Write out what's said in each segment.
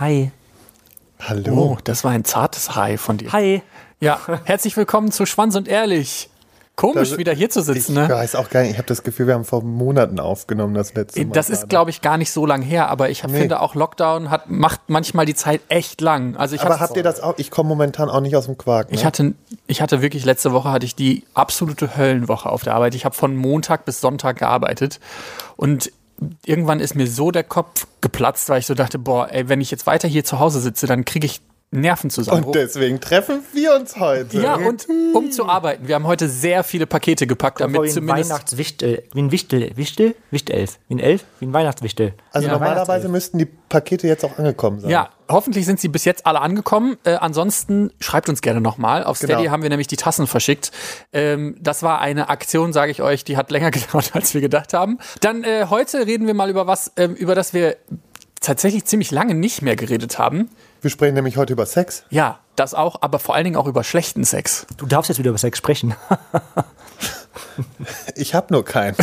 Hi. Hallo. Oh, das war ein zartes Hi von dir. Hi. Ja, herzlich willkommen zu Schwanz und Ehrlich. Komisch, Das- wieder hier zu ich sitzen, ne? weiß auch gar nicht, ich habe das Gefühl, wir haben vor Monaten aufgenommen, das letzte Mal. Das ist, glaube ich, gar nicht so lang her, aber ich Nee. finde auch Lockdown hat, macht manchmal die Zeit echt lang. Also ich Aber habt ihr das auch? Ich komme momentan auch nicht aus dem Quark. Ne? ich hatte, ich hatte wirklich letzte Woche hatte ich die absolute Höllenwoche auf der Arbeit. Ich habe von Montag bis Sonntag gearbeitet und irgendwann ist mir so der Kopf geplatzt, weil ich so dachte, boah, ey, wenn ich jetzt weiter hier zu Hause sitze, dann kriege ich Nervenzusammenbruch. Und deswegen treffen wir uns heute. Ja, und um zu arbeiten. Wir haben heute sehr viele Pakete gepackt, Wie damit ein zumindest. Weihnachtswichtel. Wie ein Wichtel. Wichtel? Wichtelf. Wie ein Elf? Wie ein Weihnachtswichtel. also Ja, normalerweise müssten die Pakete jetzt auch angekommen sein. Ja, hoffentlich sind sie bis jetzt alle angekommen. Äh, ansonsten schreibt uns gerne nochmal. Auf Steady Genau. haben wir nämlich die Tassen verschickt. Ähm, das war eine Aktion, sage ich euch, die hat länger gedauert, als wir gedacht haben. Dann äh, heute reden wir mal über was, ähm, über das wir tatsächlich ziemlich lange nicht mehr geredet haben. Wir sprechen nämlich heute über Sex. Ja, das auch, aber vor allen Dingen auch über schlechten Sex. Du darfst jetzt wieder über Sex sprechen. Ich habe nur keinen.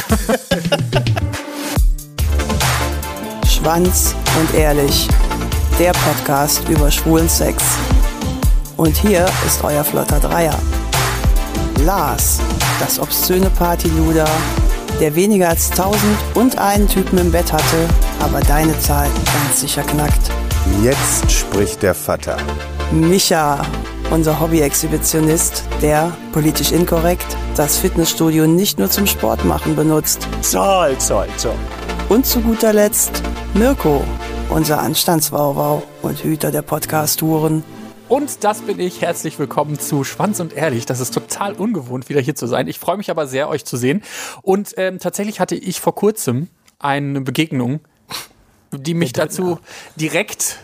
Schwanz und Ehrlich, der Podcast über schwulen Sex. Und hier ist euer flotter Dreier. Lars, das obszöne Partyluder, der weniger als tausend und einen Typen im Bett hatte, aber deine Zahl ganz sicher knackt. Jetzt spricht der Vater. Micha, unser Hobby-Exhibitionist, der, politisch inkorrekt, das Fitnessstudio nicht nur zum Sport machen benutzt. Zoll, zoll, zoll. Und zu guter Letzt Mirko, unser Anstandswauwau und Hüter der Podcast-Touren. Und das bin ich. Herzlich willkommen zu Schwanz und Ehrlich. Das ist total ungewohnt, wieder hier zu sein. Ich freue mich aber sehr, euch zu sehen. Und ähm, tatsächlich hatte ich vor kurzem eine Begegnung, die mich dazu direkt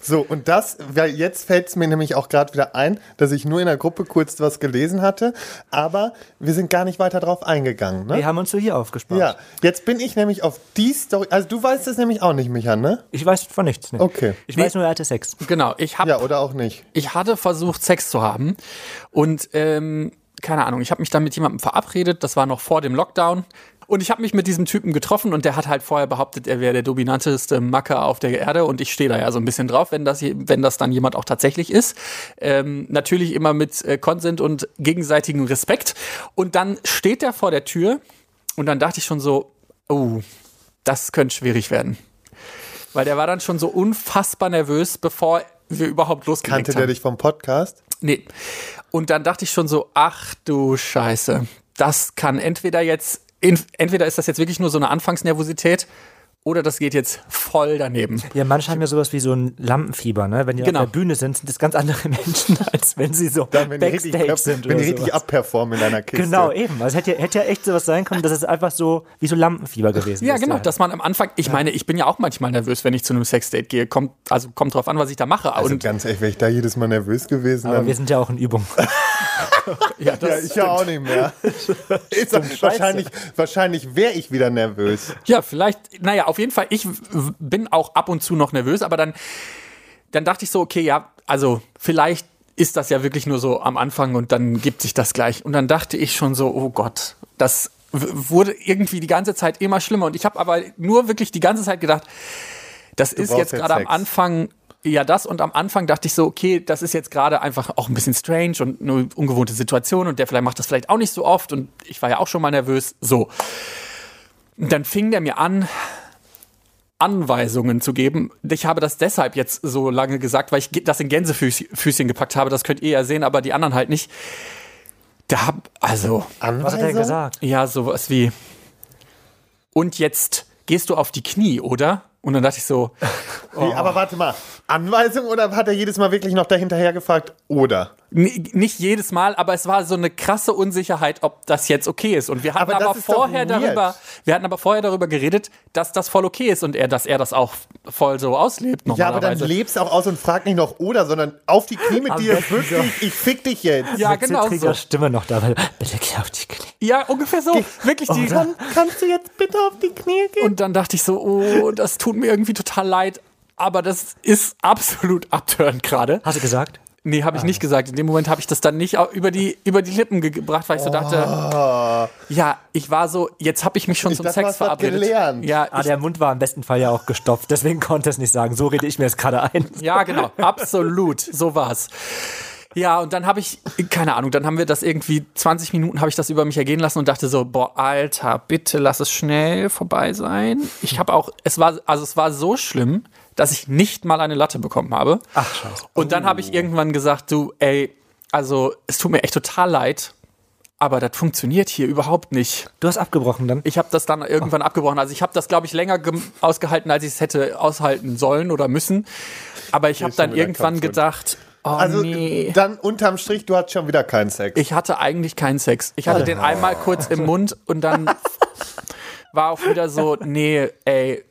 So, und das, weil jetzt fällt es mir nämlich auch gerade wieder ein, dass ich nur in der Gruppe kurz was gelesen hatte, aber wir sind gar nicht weiter drauf eingegangen. Ne? Wir haben uns so hier aufgespart. Ja, jetzt bin ich nämlich auf die Story. Also du weißt es nämlich auch nicht, Micha, ne? Ich weiß von nichts. Ne? Okay. Ich weiß nur, er hatte Sex. genau. Ich habe Ja, oder auch nicht. ich hatte versucht, Sex zu haben. Und ähm, keine Ahnung, ich habe mich dann mit jemandem verabredet, das war noch vor dem Lockdown. Und ich habe mich mit diesem Typen getroffen und der hat halt vorher behauptet, er wäre der dominanteste Macker auf der Erde und ich stehe da ja so ein bisschen drauf, wenn das, wenn das dann jemand auch tatsächlich ist. Ähm, natürlich immer mit äh, Consent und gegenseitigem Respekt. Und dann steht er vor der Tür und dann dachte ich schon so, oh, das könnte schwierig werden. Weil der war dann schon so unfassbar nervös, bevor wir überhaupt losgelegt Kannte haben. der dich vom Podcast? Nee. Und dann dachte ich schon so, ach du Scheiße. Das kann entweder jetzt, entweder ist das jetzt wirklich nur so eine Anfangsnervosität oder das geht jetzt voll daneben. Ja, manche haben ja sowas wie so ein Lampenfieber, ne? Wenn die Genau. auf der Bühne sind, sind das ganz andere Menschen, als wenn sie so Dann, wenn die richtig, Backstage sind. wenn die richtig abperformen in deiner Kiste. Genau, eben. Also hätte, ja- hätte ja echt sowas sein können, dass es einfach so wie so Lampenfieber gewesen Ja, ist. genau, dass man am Anfang, ich meine, ich bin ja auch manchmal nervös, wenn ich zu einem Sexdate gehe. Kommt, also kommt drauf an, was ich da mache. Also und ganz ehrlich, wäre ich da jedes Mal nervös gewesen. Aber dann, wir sind ja auch in Übung. ja, das, ja, ich ja auch nicht mehr. Ist wahrscheinlich wahrscheinlich wäre ich wieder nervös. Ja, vielleicht, naja, auf jeden Fall, ich bin auch ab und zu noch nervös, aber dann, dann dachte ich so, okay, ja, also vielleicht ist das ja wirklich nur so am Anfang und dann gibt sich das gleich. Und dann dachte ich schon so, oh Gott, das wurde irgendwie die ganze Zeit immer schlimmer. Und ich habe aber nur wirklich die ganze Zeit gedacht, das ist brauchst jetzt gerade am. Anfang. Ja, das und am Anfang dachte ich so, okay, das ist jetzt gerade einfach auch ein bisschen strange und eine ungewohnte Situation und der vielleicht macht das vielleicht auch nicht so oft und ich war ja auch schon mal nervös. So. Und dann fing der mir an, Anweisungen zu geben. Ich habe das deshalb jetzt so lange gesagt, weil ich das in Gänsefüßchen gepackt habe. Das könnt ihr ja sehen, aber die anderen halt nicht. Da hab, also, Was hat er gesagt? ja, sowas wie. Und jetzt gehst du auf die Knie, oder? Und dann dachte ich so, Wie, aber warte mal, Anweisung oder hat er jedes Mal wirklich noch dahinterher gefragt? Oder? Nicht jedes Mal, aber es war so eine krasse Unsicherheit, ob das jetzt okay ist. Und wir hatten Aber aber, vorher darüber, wir hatten aber vorher darüber geredet, dass das voll okay ist und er, dass er das auch voll so auslebt Ja, aber dann lebst auch aus und frag nicht noch oder, sondern auf die Knie mit dir, wirklich, ich fick dich jetzt. ja, Mit genau so. Stimme noch da, weil bitte geh auf die Knie. Ja, ungefähr so. Wirklich die. Kann, kannst du jetzt bitte auf die Knie gehen? Und dann dachte ich so, oh, das tut mir irgendwie total leid. Aber das ist absolut abtörend gerade. Hast du gesagt? Nee, habe ich nicht gesagt. In dem Moment habe ich das dann nicht über die, über die Lippen ge- gebracht, weil ich so dachte, ja, ich war so, jetzt habe ich mich schon Ich zum dachte, Sex verabredet. gelernt. Ja, Ah, ich, der Mund war im besten Fall ja auch gestopft, deswegen konnte es nicht sagen. So rede ich mir jetzt gerade ein. ja, genau, absolut, so war's. Ja, und dann habe ich, keine Ahnung, dann haben wir das irgendwie 20 Minuten habe ich das über mich ergehen lassen und dachte so, boah, Alter, bitte lass es schnell vorbei sein. Ich habe auch, es war, also es war so schlimm, dass ich nicht mal eine Latte bekommen habe. Ach, scheiße. Und dann habe ich irgendwann gesagt, du, ey, also es tut mir echt total leid, aber das funktioniert hier überhaupt nicht. Du hast abgebrochen dann? Ich habe das dann irgendwann abgebrochen. Also ich habe das, glaube ich, länger ausgehalten, als ich es hätte aushalten sollen oder müssen. Aber ich habe dann irgendwann gedacht, oh Also nee. dann unterm Strich, du hattest schon wieder keinen Sex. Ich hatte eigentlich keinen Sex. Ich hatte den einmal kurz im Mund und dann war auch wieder so, nee, ey,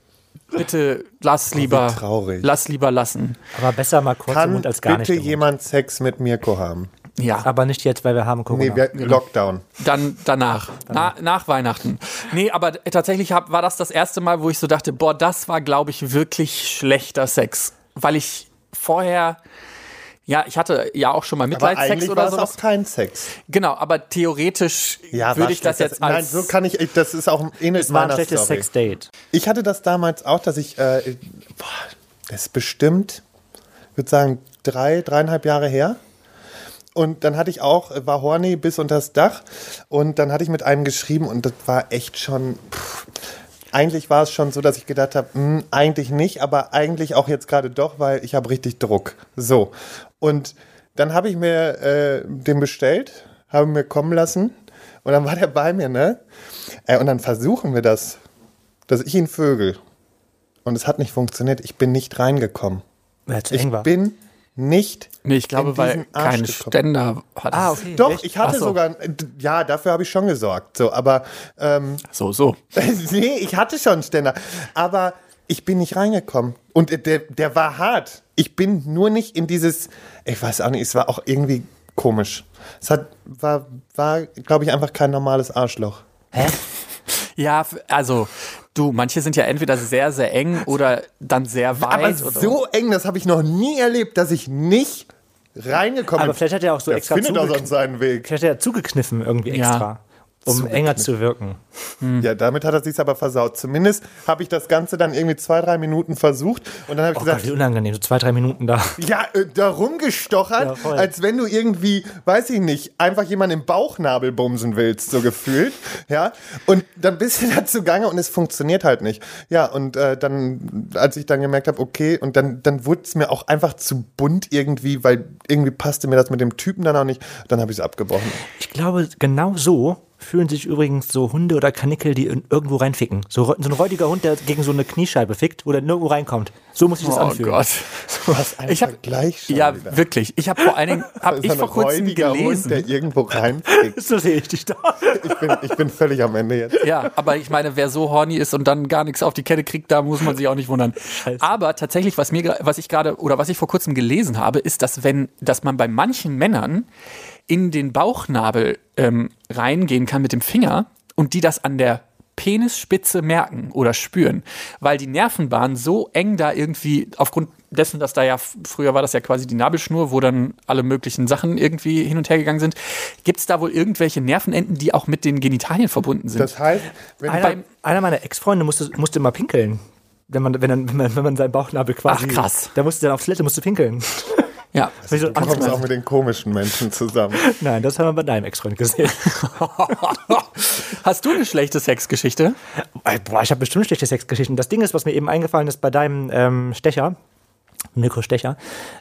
bitte lass lieber, traurig. lass lieber lassen. Aber besser mal kurz im Kann Mund als gar bitte nicht. im Mund. jemand Sex mit Mirko haben? Ja. Aber nicht jetzt, weil wir haben Corona. Nee, wir hatten Lockdown. Dann danach, na, nach Weihnachten. Nee, aber tatsächlich hab, war das das erste Mal, wo ich so dachte, boah, das war, glaube ich, wirklich schlechter Sex. Weil ich vorher, ja, ich hatte ja auch schon mal eigentlich oder war es sowas. auch kein Sex. Genau, aber theoretisch Ja, würde ich das jetzt Nein, als... so kann ich, das ist auch ähnlich es war ein meiner schlechtes. Sexdate. Ich hatte das damals auch, dass ich, äh, boah, das ist bestimmt, ich würde sagen, drei, dreieinhalb Jahre her. Und dann hatte ich auch, war horny bis unter das Dach. Und dann hatte ich mit einem geschrieben und das war echt schon, pff, eigentlich war es schon so, dass ich gedacht habe, hm, eigentlich nicht, aber eigentlich auch jetzt gerade doch, weil ich habe richtig Druck. So. Und dann habe ich mir äh, den bestellt, habe mir kommen lassen und dann war der bei mir, ne? Äh, und dann versuchen wir das, dass ich ihn vögel. Und es hat nicht funktioniert. Ich bin nicht reingekommen. Weil es zu Ich eng war. bin nicht. Nee, ich glaube, in weil Arsch keine gekommen. Ständer hat. Ah, okay. Doch, Echt? ich hatte so. sogar, ja, dafür habe ich schon gesorgt. So, aber ähm, So, so. nee, ich hatte schon einen Ständer. Aber ich bin nicht reingekommen. Und der, der war hart. Ich bin nur nicht in dieses, ich weiß auch nicht, es war auch irgendwie komisch. Es hat, war, war glaube ich, einfach kein normales Arschloch. Ja, f- also du, manche sind ja entweder sehr, sehr eng oder dann sehr weit. Aber oder so eng, das habe ich noch nie erlebt, dass ich nicht reingekommen Aber bin. vielleicht hat er auch so Der extra findet auch seinen Weg. Vielleicht hat er zugekniffen irgendwie Ja. extra, um enger zu wirken. Ja, damit hat er sich aber versaut. Zumindest habe ich das Ganze dann irgendwie zwei, drei Minuten versucht und dann habe ich Oh gesagt, Gott, wie unangenehm, so zwei, drei Minuten da. Ja, äh, da rumgestochert, Ja, als wenn du irgendwie, weiß ich nicht, einfach jemanden im Bauchnabel bumsen willst, so gefühlt. Ja, und dann bist du dazu gegangen und es funktioniert halt nicht. Ja, und äh, dann, als ich dann gemerkt habe, okay, und dann, dann wurde es mir auch einfach zu bunt irgendwie, weil irgendwie passte mir das mit dem Typen dann auch nicht, dann habe ich es abgebrochen. Ich glaube, genau so fühlen sich übrigens so Hunde oder Kanickel, die in, irgendwo reinficken. So, so ein räudiger Hund, der gegen so eine Kniescheibe fickt, wo der nirgendwo reinkommt. So muss ich das Oh anfühlen. Gott. Was ein Ich hab- Vergleich schon Ja, wieder. wirklich. Ich habe vor allen Dingen, habe ich vor kurzem räudiger Hund, gelesen. der irgendwo reinfickt. So sehe ich dich da. Ich bin, ich bin völlig am Ende jetzt. Ja, aber ich meine, wer so horny ist und dann gar nichts auf die Kette kriegt, da muss man sich auch nicht wundern. Scheiße. Aber tatsächlich, was mir, was ich gerade oder was ich vor kurzem gelesen habe, ist, dass wenn, dass man bei manchen Männern in den Bauchnabel ähm, reingehen kann mit dem Finger und die das an der Penisspitze merken oder spüren, weil die Nervenbahn so eng da irgendwie aufgrund dessen, dass da ja früher war das ja quasi die Nabelschnur, wo dann alle möglichen Sachen irgendwie hin und her gegangen sind. Gibt es da wohl irgendwelche Nervenenden, die auch mit den Genitalien verbunden sind? Das heißt, wenn Einer, einer meiner Ex-Freunde musste, musste mal pinkeln. Wenn man, wenn, dann, wenn, man, wenn man seinen Bauchnabel quasi. Ach, krass. Der musste dann auf Toilette, musste pinkeln. Ja. Wie so du kommst auch mit den komischen Menschen zusammen. Nein, das haben wir bei deinem Ex-Freund gesehen. Hast du eine schlechte Sexgeschichte? Ey, Boah, ich habe bestimmt schlechte Sexgeschichten. Das Ding ist, was mir eben eingefallen ist bei deinem ähm, Stecher, Mirko Stecher,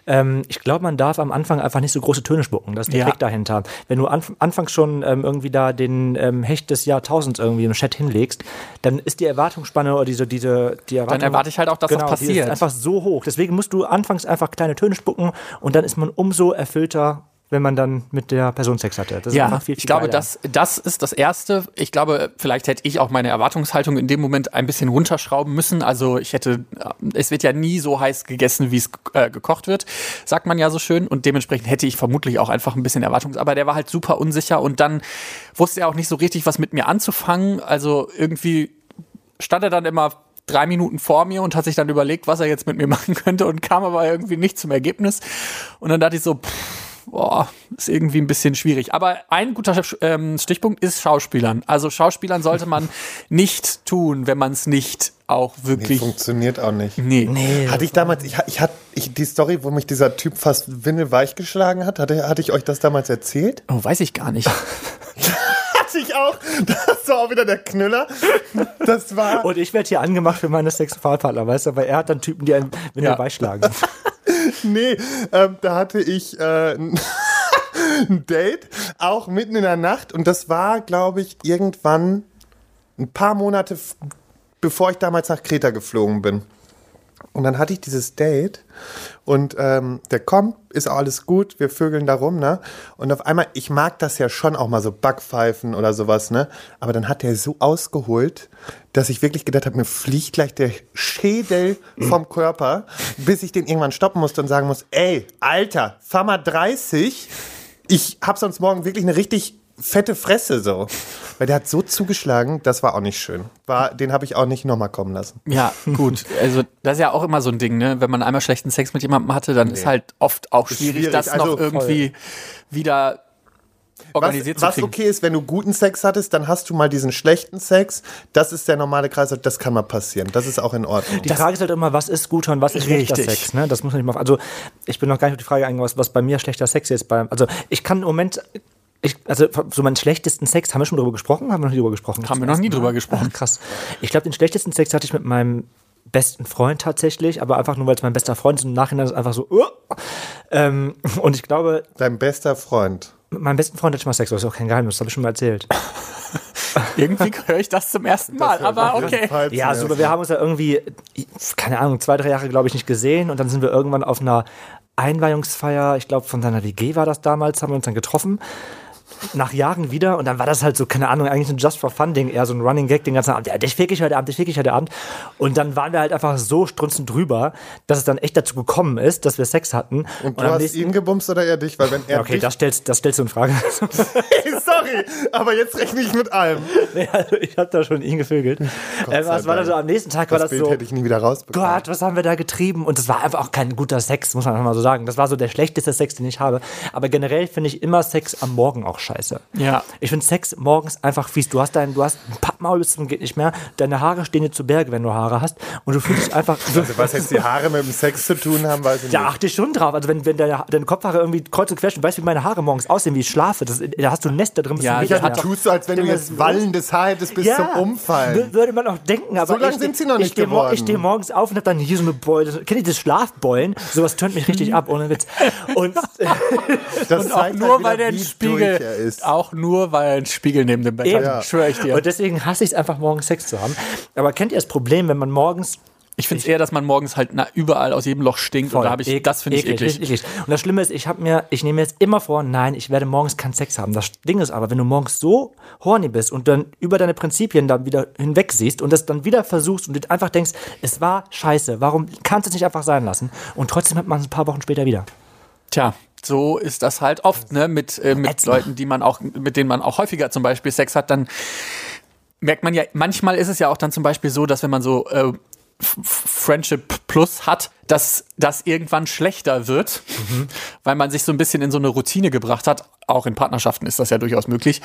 ähm, ich glaube, man darf am Anfang einfach nicht so große Töne spucken. Das ist der Ja. Trick dahinter. Wenn du anf anfangs schon ähm, irgendwie da den ähm, Hecht des Jahrtausends irgendwie im Chat hinlegst, dann ist die Erwartungsspanne oder diese, diese, die Erwartung, erwarte ich halt auch, dass genau, das Die passiert. ist einfach so hoch. Deswegen musst du anfangs einfach kleine Töne spucken und dann ist man umso erfüllter, wenn man dann mit der Person Sex hatte. Das Ja, viel, viel ich glaube, geiler. das, das ist das Erste. Ich glaube, vielleicht hätte ich auch meine Erwartungshaltung in dem Moment ein bisschen runterschrauben müssen. Also ich hätte, es wird ja nie so heiß gegessen, wie es äh, gekocht wird, sagt man ja so schön. Und dementsprechend hätte ich vermutlich auch einfach ein bisschen Erwartungs... Aber der war halt super unsicher und dann wusste er auch nicht so richtig, was mit mir anzufangen. Also irgendwie stand er dann immer drei Minuten vor mir und hat sich dann überlegt, was er jetzt mit mir machen könnte und kam aber irgendwie nicht zum Ergebnis. Und dann dachte ich so, pff, boah, ist irgendwie ein bisschen schwierig. Aber ein guter ähm, Stichpunkt ist Schauspielern. Also Schauspielern sollte man nicht tun, wenn man es nicht auch Nee, wirklich. funktioniert auch nicht. Nee. Nee. Hatte ich damals, ich, ich hatte ich, die Story, wo mich dieser Typ fast windelweich geschlagen hat, hatte, hatte ich euch das damals erzählt? Oh, weiß ich gar nicht. Hatte ich auch. Das war auch wieder der Knüller. Das war. Und ich werde hier angemacht für meine Sexualpartner, weißt du, weil er hat dann Typen, die einen wenn Ja. ja. Nee, ähm, da hatte ich äh, ein Date, auch mitten in der Nacht. Und das war, glaube ich, irgendwann ein paar Monate, bevor ich damals nach Kreta geflogen bin. Und dann hatte ich dieses Date und ähm, der kommt, ist alles gut, wir vögeln da rum, ne? Und auf einmal, ich mag das ja schon auch mal so Backpfeifen oder sowas, ne? Aber dann hat der so ausgeholt, dass ich wirklich gedacht habe, mir fliegt gleich der Schädel vom Körper, bis ich den irgendwann stoppen musste und sagen muss, ey, Alter, fahr mal 30, ich hab sonst morgen wirklich eine richtig fette Fresse so. Weil der hat so zugeschlagen, das war auch nicht schön. War, den habe ich auch nicht nochmal kommen lassen. Ja, gut. Also das ist ja auch immer so ein Ding, ne? Wenn man einmal schlechten Sex mit jemandem hatte, dann ist halt oft auch schwierig, schwierig. das Also noch irgendwie wieder organisiert was, was zu kriegen. okay ist, wenn du guten Sex hattest, dann hast du mal diesen schlechten Sex. Das ist der normale Kreislauf, das kann mal passieren. Das ist auch in Ordnung. Die Frage ist halt immer, was ist guter und was ist schlechter Richtig. Sex. Ne? Das muss man nicht machen. Also ich bin noch gar nicht auf die Frage eingegangen, was, was bei mir schlechter Sex ist. Bei, also ich kann im Moment, ich, also so meinen schlechtesten Sex, haben wir schon drüber gesprochen? Haben wir noch nie drüber gesprochen? Haben wir noch nie drüber gesprochen. Ach, krass. Ich glaube, den schlechtesten Sex hatte ich mit meinem besten Freund tatsächlich, aber einfach nur, weil es mein bester Freund ist und im Nachhinein ist es einfach so, uh. ähm, und ich glaube, Dein bester Freund. mit meinem besten Freund hatte ich mal Sex, das ist auch kein Geheimnis, das habe ich schon mal erzählt. Irgendwie höre ich das zum ersten Mal, aber okay. Ja, so, wir haben uns ja irgendwie, keine Ahnung, zwei, drei Jahre, glaube ich, nicht gesehen und dann sind wir irgendwann auf einer Einweihungsfeier, ich glaube, von seiner WG war das damals, haben wir uns dann getroffen. Nach Jahren wieder und dann war das halt so, keine Ahnung, eigentlich ein Just for Fun Ding, eher so ein Running Gag den ganzen Abend. Ja, dich fick ich heute Abend, dich fick ich heute Abend. Und dann waren wir halt einfach so strunzend drüber, dass es dann echt dazu gekommen ist, dass wir Sex hatten. Und du hast nächsten- ihn gebumst oder er dich? Weil wenn er Ja, okay, dich... das stellst, das stellst du in Frage. Sorry, aber jetzt rechne ich mit allem. nee, also ich habe da schon ihn gevögelt. Sei was war dann so am nächsten Tag war Das das Bild so. hätte ich nie wieder rausbekommen. Gott, was haben wir da getrieben? Und das war einfach auch kein guter Sex, muss man einfach mal so sagen. Das war so der schlechteste Sex, den ich habe. Aber generell finde ich immer Sex am Morgen auch scheiße. Ja. Ich finde Sex morgens einfach fies. Du hast dein, du hast ein Pappmaul bis zum geht nicht mehr. Deine Haare stehen dir zu Berge, wenn du Haare hast. Und du fühlst dich einfach. Also was jetzt die Haare mit dem Sex zu tun haben, weiß ich Da nicht. achte ich schon drauf. Also wenn, wenn deine, deine Kopfhaare irgendwie kreuz und quer stehen, weißt du, wie meine Haare morgens aussehen, wie ich schlafe. Das, da hast du ein Nest da drin. Ja, Ja, du mehr. tust so, als wenn du jetzt wallendes Haar hättest bis zum Umfallen. wür- Würde man auch denken, aber So lang ich, sind sie noch ich nicht steh mo- geworden. Ich stehe morgens auf und hab dann hier so eine Beule. Kennt ihr das Schlafbeulen? Sowas tönt mich richtig ab, ohne Witz. Und Das Und auch nur, halt wieder, weil der Spiegel, ist. auch nur, weil er ein Spiegel neben dem Bett Eben. hat, schwöre ich dir. Und deswegen hasse ich es einfach, morgens Sex zu haben. Aber kennt ihr das Problem, wenn man morgens Ich finde es eher, dass man morgens halt na, überall aus jedem Loch stinkt und da habe ich, das finde ich eklig. eklig. Und das Schlimme ist, ich habe mir, ich nehme mir jetzt immer vor, nein, ich werde morgens keinen Sex haben. Das Ding ist aber, wenn du morgens so horny bist und dann über deine Prinzipien dann wieder hinweg siehst und das dann wieder versuchst und einfach denkst, es war scheiße, warum kannst du es nicht einfach sein lassen? Und trotzdem hat man es ein paar Wochen später wieder. Tja, so ist das halt oft, ne? Mit, äh, mit. Leuten, die man auch, mit denen man auch häufiger zum Beispiel Sex hat, dann merkt man ja, manchmal ist es ja auch dann zum Beispiel so, dass wenn man so äh, Friendship Plus hat, dass das irgendwann schlechter wird, weil man sich so ein bisschen in so eine Routine gebracht hat. Auch in Partnerschaften ist das ja durchaus möglich.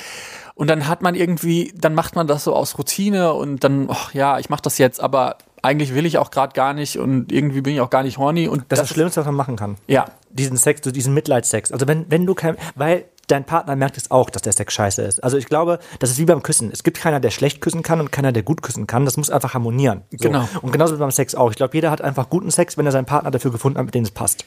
Und dann hat man irgendwie, dann macht man das so aus Routine und dann, ach ja, ich mache das jetzt, aber eigentlich will ich auch gerade gar nicht und irgendwie bin ich auch gar nicht horny und Das ist das Schlimmste, was man machen kann. Ja, Diesen Sex, diesen Mitleidssex. Also wenn, wenn du kein, weil dein Partner merkt es auch, dass der Sex scheiße ist. Also ich glaube, das ist wie beim Küssen. Es gibt keiner, der schlecht küssen kann und keiner, der gut küssen kann. Das muss einfach harmonieren. So. Genau. Und genauso wie beim Sex auch. Ich glaube, jeder hat einfach guten Sex, wenn er seinen Partner dafür gefunden hat, mit dem es passt.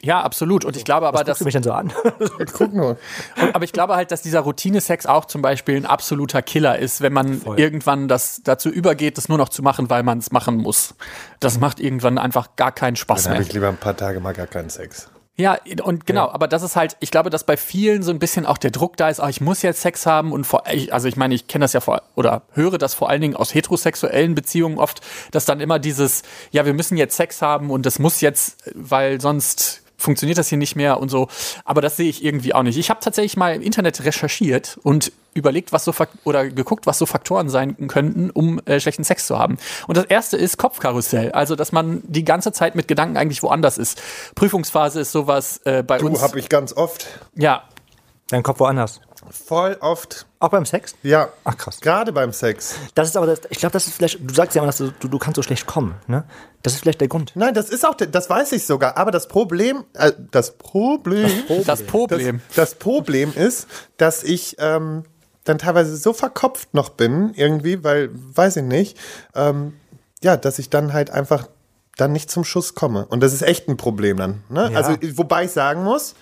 Ja, absolut. Und ich glaube aber, Was dass du mich denn so an? Guck nur. Und, aber ich glaube halt, dass dieser Routine-Sex auch zum Beispiel ein absoluter Killer ist, wenn man irgendwann das dazu übergeht, das nur noch zu machen, weil man es machen muss. Das macht irgendwann einfach gar keinen Spaß Dann habe mehr. ich lieber ein paar Tage mal gar keinen Sex. Ja, und genau, aber das ist halt, ich glaube, dass bei vielen so ein bisschen auch der Druck da ist, ah, ich muss jetzt Sex haben und vor, also ich meine, ich kenne das ja vor, oder höre das vor allen Dingen aus heterosexuellen Beziehungen oft, dass dann immer dieses, ja, wir müssen jetzt Sex haben und das muss jetzt, weil sonst funktioniert das hier nicht mehr und so. Aber das sehe ich irgendwie auch nicht. Ich habe tatsächlich mal im Internet recherchiert und überlegt, was so oder geguckt, was so Faktoren sein könnten, um äh, schlechten Sex zu haben. Und das erste ist Kopfkarussell, also dass man die ganze Zeit mit Gedanken eigentlich woanders ist. Prüfungsphase ist sowas äh, bei Du uns. habe ich ganz oft. Ja, Dein Kopf woanders. Voll oft. Auch beim Sex? Ja. Ach, krass. Gerade beim Sex. Das ist aber, das, ich glaube, das ist vielleicht, du sagst ja immer, dass du, du, kannst so schlecht kommen, ne? Das ist vielleicht der Grund. Nein, das ist auch, der- das weiß ich sogar. Aber das Problem, äh, das Problem, das Problem. Das, das Problem ist, dass ich ähm, dann teilweise so verkopft noch bin, irgendwie, weil, weiß ich nicht, ähm, ja, dass ich dann halt einfach dann nicht zum Schuss komme. Und das ist echt ein Problem dann. Ne? Ja. Also, wobei ich sagen muss,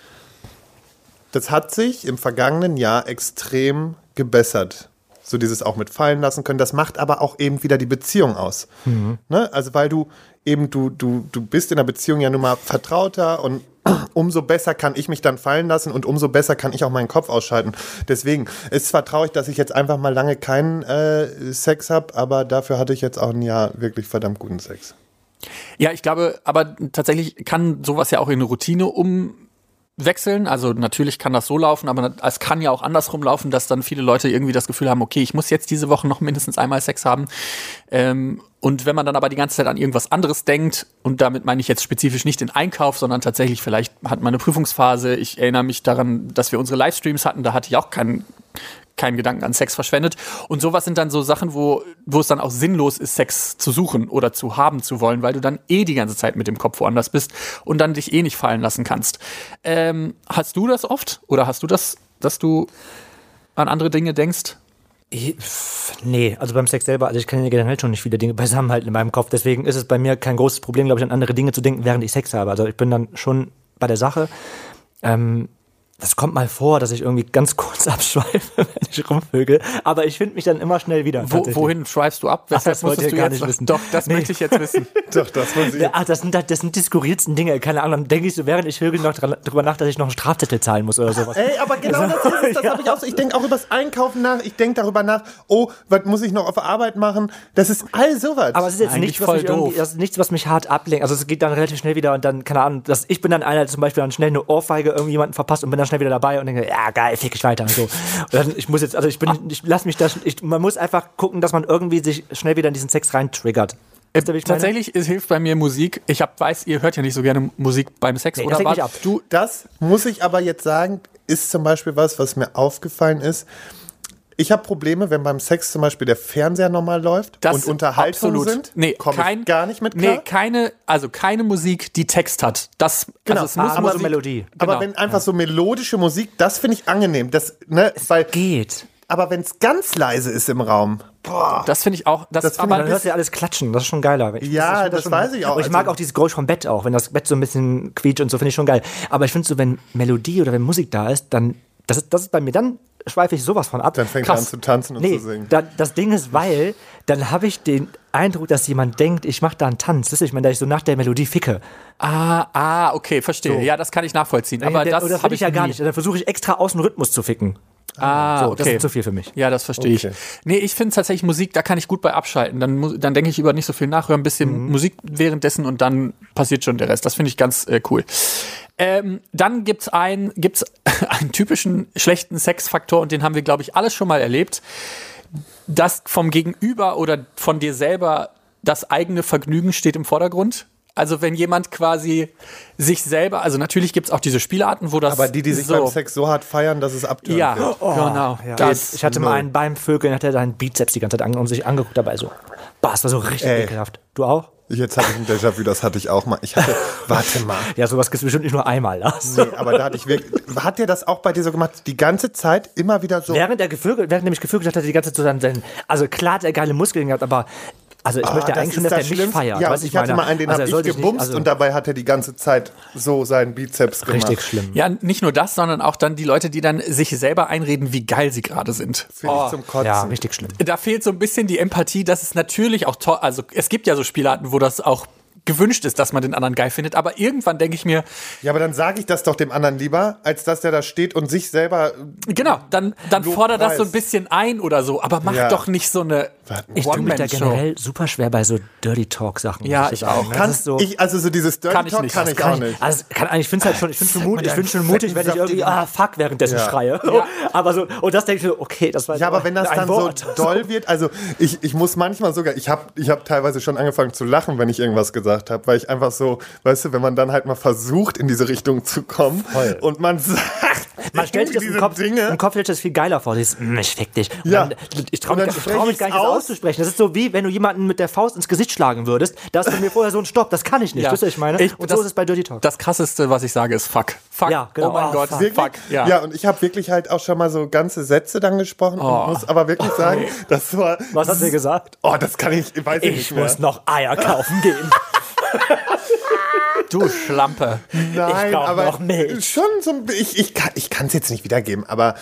das hat sich im vergangenen Jahr extrem gebessert. So dieses auch mit fallen lassen können. Das macht aber auch eben wieder die Beziehung aus. Ne? Also weil du eben, du, du, du bist in der Beziehung ja nun mal vertrauter und umso besser kann ich mich dann fallen lassen und umso besser kann ich auch meinen Kopf ausschalten. Deswegen ist zwar traurig, dass ich jetzt einfach mal lange keinen äh, Sex habe, aber dafür hatte ich jetzt auch ein Jahr wirklich verdammt guten Sex. Ja, ich glaube, aber tatsächlich kann sowas ja auch in eine Routine umwechseln. Also natürlich kann das so laufen, aber es kann ja auch andersrum laufen, dass dann viele Leute irgendwie das Gefühl haben, okay, ich muss jetzt diese Woche noch mindestens einmal Sex haben. Ähm, und wenn man dann aber die ganze Zeit an irgendwas anderes denkt, und damit meine ich jetzt spezifisch nicht den Einkauf, sondern tatsächlich vielleicht hat man eine Prüfungsphase. Ich erinnere mich daran, dass wir unsere Livestreams hatten, da hatte ich auch keinen keinen Gedanken an Sex verschwendet. Und sowas sind dann so Sachen, wo, wo es dann auch sinnlos ist, Sex zu suchen oder zu haben zu wollen, weil du dann eh die ganze Zeit mit dem Kopf woanders bist und dann dich eh nicht fallen lassen kannst. Ähm, hast du das oft? Oder hast du das, dass du an andere Dinge denkst? Ich, nee, also beim Sex selber, also ich kann ja generell schon nicht viele Dinge beisammenhalten in meinem Kopf. Deswegen ist es bei mir kein großes Problem, glaube ich, an andere Dinge zu denken, während ich Sex habe. Also ich bin dann schon bei der Sache. Ähm, das kommt mal vor, dass ich irgendwie ganz kurz abschweife, wenn ich rumvögel. Aber ich finde mich dann immer schnell wieder. Wo, wohin schreibst du ab? Weshalb das wollt musstest ihr du gar jetzt nicht wissen. Doch, das Nee. möchte ich jetzt wissen. Doch, das muss ich. Ja, ach, das sind, das sind die skurrilsten Dinge. Keine Ahnung, dann denke ich so, während ich vögel noch dran, drüber nach, dass ich noch einen Strafzettel zahlen muss oder sowas. Ey, aber genau das ist es, das habe ich auch so. Ich denke auch übers Einkaufen nach, ich denke darüber nach, oh, was muss ich noch auf der Arbeit machen? Das ist all sowas. Aber es ist jetzt Eigentlich nichts, was voll mich irgendwie, das ist nichts, was mich hart ablenkt. Also es geht dann relativ schnell wieder und dann, keine Ahnung, dass ich bin dann einer, der zum Beispiel dann schnell eine Ohrfeige irgendjemanden verpasst und bin dann schnell wieder dabei und denke, ja geil, fick ich weiter und so. Und dann, ich muss jetzt, also ich bin, ich lass mich das, ich, man muss einfach gucken, dass man irgendwie sich schnell wieder in diesen Sex rein triggert. Wisst ihr, wie ich meine? Tatsächlich, es hilft bei mir Musik. Ich hab, weiß, ihr hört ja nicht so gerne Musik beim Sex. Nee, oder ab. du, Das muss ich aber jetzt sagen, ist zum Beispiel was, was mir aufgefallen ist. Ich habe Probleme, wenn beim Sex zum Beispiel der Fernseher normal läuft Das und Unterhaltungen absolut. sind. Nee, kein, ich gar nicht mit Nee, klar. keine, also keine Musik, die Text hat. Das, Genau, also es muss aber Musik, so Melodie. aber genau. wenn einfach so melodische Musik, das finde ich angenehm. Das, ne, weil, Geht. aber wenn es ganz leise ist im Raum, boah, Das finde ich auch, das, Das find aber ich Dann hörst du ja alles klatschen, das ist schon geiler. Ich, Ja, ich das schon- weiß ich auch. Und ich Also- mag auch dieses Geräusch vom Bett auch, wenn das Bett so ein bisschen quietscht und so, finde ich schon geil. Aber ich finde so, wenn Melodie oder wenn Musik da ist, dann, das ist, das ist bei mir, dann schweife ich sowas von ab. dann fängt er Krass. an zu tanzen und Nee, zu singen. da, das Ding ist, weil dann habe ich den Eindruck, dass jemand denkt, ich mache da einen Tanz. Das ist, ich meine, dass ich so nach der Melodie ficke. ah, ah, okay, verstehe. So. Ja, das kann ich nachvollziehen. Aber Der- das, das habe ich ja gar nie. nicht. Dann versuche ich extra aus dem Rhythmus zu ficken. Ah, So, okay. das ist zu viel für mich. Ja, das verstehe Okay. ich. Nee, ich finde tatsächlich Musik, da kann ich gut bei abschalten. Dann, dann denke ich über nicht so viel nach, höre ein bisschen Mhm. Musik währenddessen und dann passiert schon der Rest. Das finde ich ganz äh, cool. Ähm, dann gibt's ein, gibt's einen typischen schlechten Sexfaktor und den haben wir, glaube ich, alles schon mal erlebt. Dass vom Gegenüber oder von dir selber das eigene Vergnügen steht im Vordergrund. Also wenn jemand quasi sich selber, also natürlich gibt's auch diese Spielarten, wo das Aber die, die sich so, beim Sex so hart feiern, dass es abtönt ja, wird. genau. Ja. Das, ich hatte mal einen beim Vögeln, hat er seinen Bizeps die ganze Zeit an und sich angeguckt dabei so. Boah, das war so richtig Ey. ekelhaft. Du auch? Jetzt hatte ich ein Déjà-vu, das hatte ich auch mal. Ich hatte, warte mal. Ja, sowas gibt's bestimmt nicht nur einmal. Lars. Nee, aber da hatte ich wirklich. Hat der das auch bei dir so gemacht? Die ganze Zeit immer wieder so. Während er gevögelt, während mich gevögelt hat, hat er die ganze Zeit so dann, sein- also klar hat er geile Muskeln gehabt, aber also ich Ah, möchte eigentlich schon, dass er das mich Schlimmste. feiert. Ja, weißt ich du, hatte meine? mal einen, den Also habe ich gebumst nicht- also und dabei hat er die ganze Zeit so seinen Bizeps gemacht. Richtig schlimm. Ja, nicht nur das, sondern auch dann die Leute, die dann sich selber einreden, wie geil sie gerade sind. Finde ich zum Kotzen. Ja, richtig schlimm. Da fehlt so ein bisschen die Empathie, dass es natürlich auch toll, also es gibt ja so Spielarten, wo das auch gewünscht ist, dass man den anderen geil findet. Aber irgendwann denke ich mir, Ja, aber dann sage ich das doch dem anderen lieber, als dass der da steht und sich selber. genau, dann, dann fordert das so ein bisschen ein oder so. Aber mach Ja. doch nicht so eine Ich tue mich da generell super schwer bei so Dirty Talk Sachen. Ja, ich auch. Ist so, ich, also so dieses Dirty Kann ich Talk nicht, kann ich auch ich, nicht. also kann, ich finde es halt schon, ich finde ich finde schon mutig, wenn ich irgendwie ah fuck währenddessen Ja. schreie. Aber so und das denke ich so, okay, das war Ja, aber wenn das dann Wort. so doll wird, also ich, ich muss manchmal sogar, ich habe ich hab teilweise schon angefangen zu lachen, wenn ich irgendwas gesagt habe, weil ich einfach so, weißt du, wenn man dann halt mal versucht, in diese Richtung zu kommen Voll. und man sagt, man stellt sich das im diese Kopf, Dinge. im Kopf stellt sich das viel geiler vor. Dieses, "Mm, ich fick dich. Und Ja. Dann, ich traue mich, ich trau mich gar nicht, ich's das aus. auszusprechen. Das ist so wie, wenn du jemanden mit der Faust ins Gesicht schlagen würdest. Da ist bei mir vorher so ein Stopp. Das kann ich nicht. Ja. Wisst ihr, ich meine? Ich- und das- so ist es bei Dirty Talk. Das krasseste, was ich sage, ist fuck. Fuck. Ja, genau. Oh mein Oh, Gott, fuck. fuck. Ja. Ja. und ich habe wirklich halt auch schon mal so ganze Sätze dann gesprochen Oh. und muss aber wirklich sagen, das war. Was hast du gesagt? Oh, das kann ich, weiß ich, Ich nicht mehr. muss noch Eier kaufen gehen. Du Schlampe. Nein, brauch aber noch Milch. schon so ein ich, ich kann ich kann es jetzt nicht wiedergeben, aber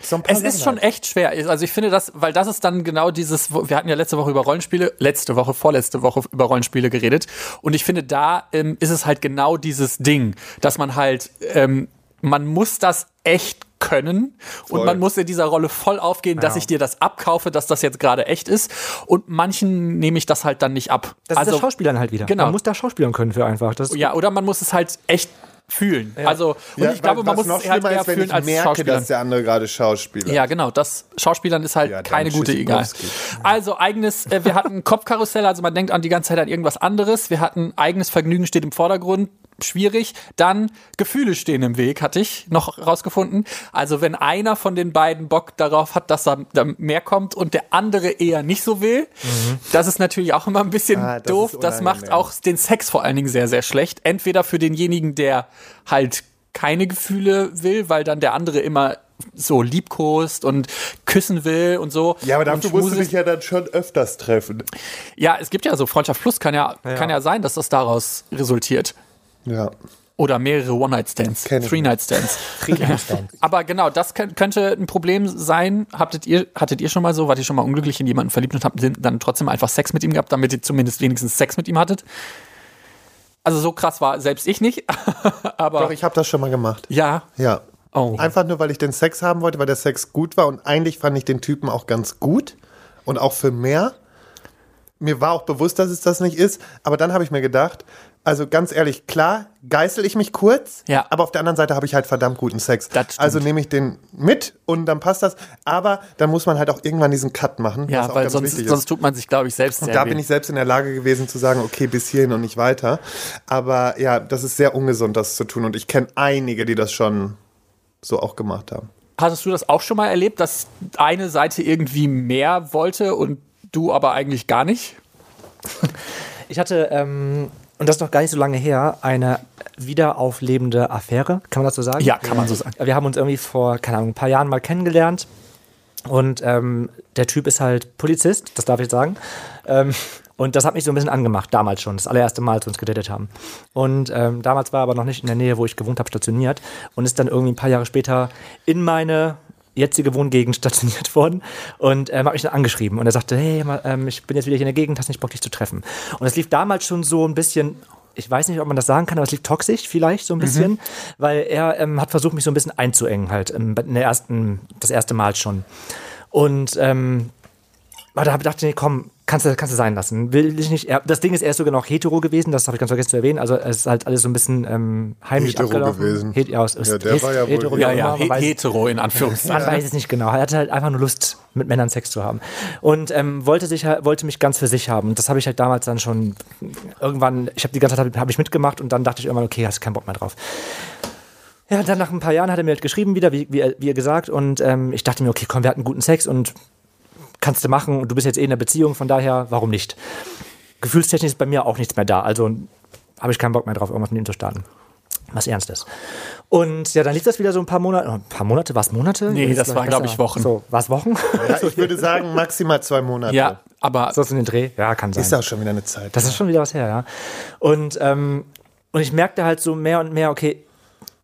so Es ist schon echt schwer. Also ich finde das, weil das ist dann genau dieses, wir hatten ja letzte Woche über Rollenspiele, letzte Woche, vorletzte Woche über Rollenspiele geredet. Und ich finde, da ähm, ist es halt genau dieses Ding, dass man halt, ähm, man muss das echt können und Voll. man muss in dieser Rolle voll aufgehen, dass ich dir das abkaufe, dass das jetzt gerade echt ist. Und manchen nehme ich das halt dann nicht ab. Das ist das Schauspielern halt wieder. Genau. Man muss da Schauspielern können für einfach. Das ja, oder man muss es halt echt fühlen. Also, und Ja, ich glaube, man muss noch es halt schlimmer mehr ist, wenn fühlen ich als merke, Schauspielern. dass der andere gerade Schauspieler. Ja, genau. Das Schauspielern ist halt Ja, keine gute egal. Also eigenes, äh, wir hatten Kopfkarussell, also man denkt an die ganze Zeit an irgendwas anderes. Wir hatten eigenes Vergnügen steht im Vordergrund. Schwierig. Dann Gefühle stehen im Weg, hatte ich noch rausgefunden. Also wenn einer von den beiden Bock darauf hat, dass da mehr kommt und der andere eher nicht so will, das ist natürlich auch immer ein bisschen Ah, das doof. Das macht auch den Sex vor allen Dingen sehr, sehr schlecht. Entweder für denjenigen, der halt keine Gefühle will, weil dann der andere immer so liebkost und küssen will und so. Ja, aber dafür musst du dich ja dann schon öfters treffen. Ja, es gibt ja so Freundschaft Plus, kann ja, kann ja sein, dass das daraus resultiert. Ja. Oder mehrere One-Night-Stands, Three-Night-Stands. Aber genau, das könnt- könnte ein Problem sein. Habtet ihr, hattet ihr schon mal so, wart ihr schon mal unglücklich in jemanden verliebt und habt dann trotzdem einfach Sex mit ihm gehabt, damit ihr zumindest wenigstens Sex mit ihm hattet? Also so krass war selbst ich nicht. Aber Doch, ich habe das schon mal gemacht. ja, Ja. Oh. Einfach nur, weil ich den Sex haben wollte, weil der Sex gut war und eigentlich fand ich den Typen auch ganz gut und auch für mehr. Mir war auch bewusst, dass es das nicht ist, aber dann habe ich mir gedacht, also ganz ehrlich, klar, geißel ich mich kurz, Ja. aber auf der anderen Seite habe ich halt verdammt guten Sex. Also nehme ich den mit und dann passt das, aber dann muss man halt auch irgendwann diesen Cut machen, was ja, auch weil ganz sonst, sonst tut man sich, glaube ich, selbst sehr Da weh. bin ich selbst in der Lage gewesen zu sagen, okay, bis hierhin und nicht weiter. Aber ja, das ist sehr ungesund, das zu tun. Und ich kenne einige, die das schon so auch gemacht haben. Hattest du das auch schon mal erlebt, dass eine Seite irgendwie mehr wollte und du aber eigentlich gar nicht? Ich hatte, ähm, und das ist noch gar nicht so lange her, eine wiederauflebende Affäre, kann man das so sagen? Ja, kann man so sagen. Wir haben uns irgendwie vor, keine Ahnung, ein paar Jahren mal kennengelernt. Und ähm, der Typ ist halt Polizist, das darf ich sagen. Ähm, und das hat mich so ein bisschen angemacht, damals schon, das allererste Mal, als wir uns gedatet haben. Und ähm, damals war er aber noch nicht in der Nähe, wo ich gewohnt habe, stationiert. Und ist dann irgendwie ein paar Jahre später in meine jetzige Wohngegend stationiert worden und ähm, hat mich dann angeschrieben und er sagte, hey, ähm, ich bin jetzt wieder hier in der Gegend, hast nicht Bock, dich zu treffen. Und es lief damals schon so ein bisschen, ich weiß nicht, ob man das sagen kann, aber es lief toxisch vielleicht so ein bisschen, weil er ähm, hat versucht, mich so ein bisschen einzuengen halt ähm, in der ersten, das erste Mal schon. Und ähm, aber da hab- dachte ich, nee, komm, kannst du, kannst du sein lassen. Will ich nicht. Das Ding ist, er ist sogar noch hetero gewesen, das habe ich ganz vergessen zu erwähnen. Also es ist halt alles so ein bisschen ähm, heimlich Hetero abgelaufen. gewesen. Het, ja, ist, Ja, der ist war ja wohl- hetero, wie Ja, ja, he weiß- hetero in man Anführungszeichen. weiß es nicht genau. Er hatte halt einfach nur Lust, mit Männern Sex zu haben. Und ähm, wollte, sich, wollte mich ganz für sich haben. Und das habe ich halt damals dann schon irgendwann, ich habe die ganze Zeit hab, hab ich mitgemacht und dann dachte ich irgendwann, okay, hast keinen Bock mehr drauf. Ja, dann nach ein paar Jahren hat er mir halt geschrieben wieder, wie, wie, wie gesagt. Und ähm, ich dachte mir, okay, komm, wir hatten guten Sex und kannst du machen. Und du bist jetzt eh in der Beziehung, von daher, warum nicht? Gefühlstechnisch ist bei mir auch nichts mehr da. Also habe ich keinen Bock mehr drauf, irgendwas mit ihm zu starten. Was Ernstes. Und ja, dann lief das wieder so ein paar Monate. Ein paar Monate? War es Monate? Nee, Ist, das waren, glaub besser. ich, Wochen. So, war es Wochen? Ja, ich würde sagen, maximal zwei Monate. Ja, aber so in den Dreh? Ja, kann sein. Ist auch schon wieder eine Zeit. Das ist schon wieder was her, ja. Und, ähm, und ich merkte halt so mehr und mehr, okay,